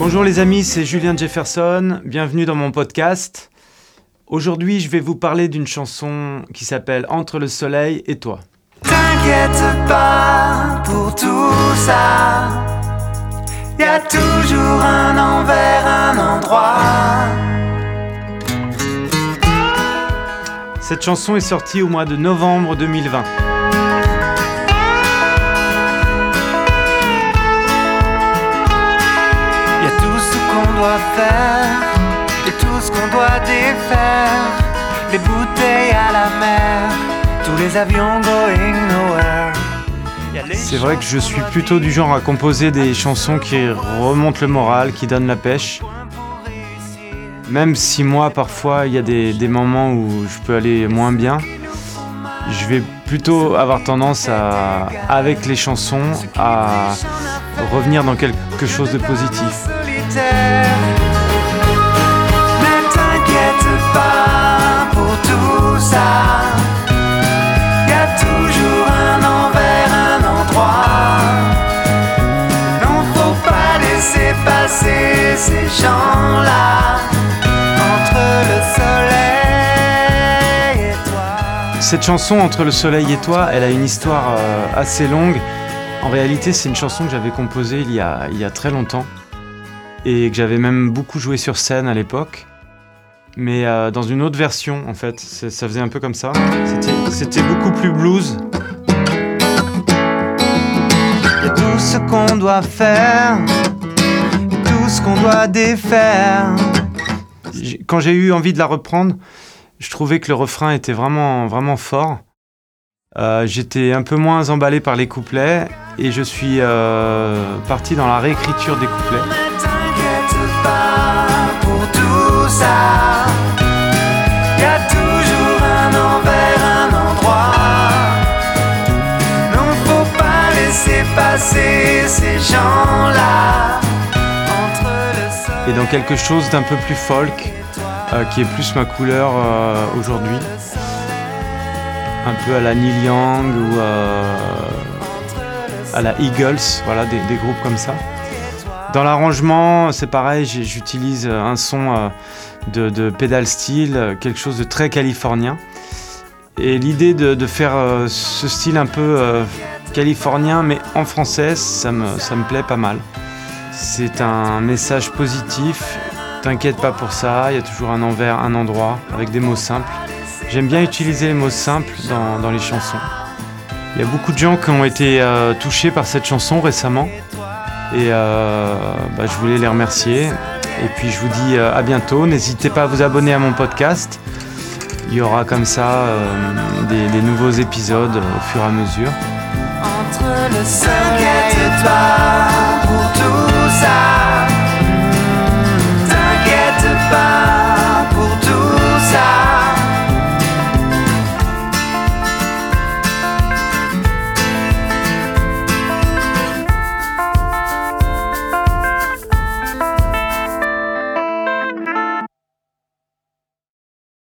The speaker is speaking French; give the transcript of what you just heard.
Bonjour les amis, c'est Julien Jefferson, bienvenue dans mon podcast. Aujourd'hui je vais vous parler d'une chanson qui s'appelle Entre le soleil et toi. T'inquiète pas pour tout ça, y a toujours un envers, un endroit. Cette chanson est sortie au mois de novembre 2020. Doit faire et tout ce qu'on doit défaire. Les bouteilles à la mer, tous les avions going nowhere. Y a les C'est vrai que je suis plutôt du genre à composer des chansons qui remontent le moral, qui donnent la pêche. Même si moi parfois il y a des, des moments où je peux aller moins bien, je vais plutôt avoir tendance à, avec les chansons, à revenir dans quelque chose de positif. Solitaire. Ne t'inquiète pas pour tout ça. Y a toujours un envers, un endroit. Non, faut pas laisser passer ces gens-là. Entre le soleil et toi. Cette chanson Entre le soleil et toi, elle a une histoire euh, assez longue. En réalité, c'est une chanson que j'avais composée il il y a très longtemps et que j'avais même beaucoup joué sur scène à l'époque. Mais euh, dans une autre version, en fait, ça faisait un peu comme ça. C'était- beaucoup plus blues. Y a tout ce qu'on doit faire, et tout ce qu'on doit défaire. Quand j'ai eu envie de la reprendre, je trouvais que le refrain était vraiment, vraiment fort. Euh, J'étais un peu moins emballé par les couplets et je suis euh, parti dans la réécriture des couplets. Passer ces gens-là. Et dans quelque chose d'un peu plus folk, euh, qui est plus ma couleur euh, aujourd'hui. Un peu à la Neil Young ou euh, à la Eagles, voilà, des, des groupes comme ça. Dans l'arrangement, c'est pareil, j'utilise un son de, steel, euh, quelque chose de très californien. Et l'idée de, de faire ce style un peu californien, mais en français, ça me, ça me plaît pas mal. C'est un message positif, t'inquiète pas pour ça, il y a toujours un envers, un endroit, avec des mots simples. J'aime bien utiliser les mots simples dans, dans les chansons. Il y a beaucoup de gens qui ont été euh, touchés par cette chanson récemment. Et euh, bah, je voulais les remercier. Et puis je vous dis euh, à bientôt. N'hésitez pas à vous abonner à mon podcast. Il y aura comme ça des, nouveaux épisodes au fur et à mesure. Entre le soleil et toi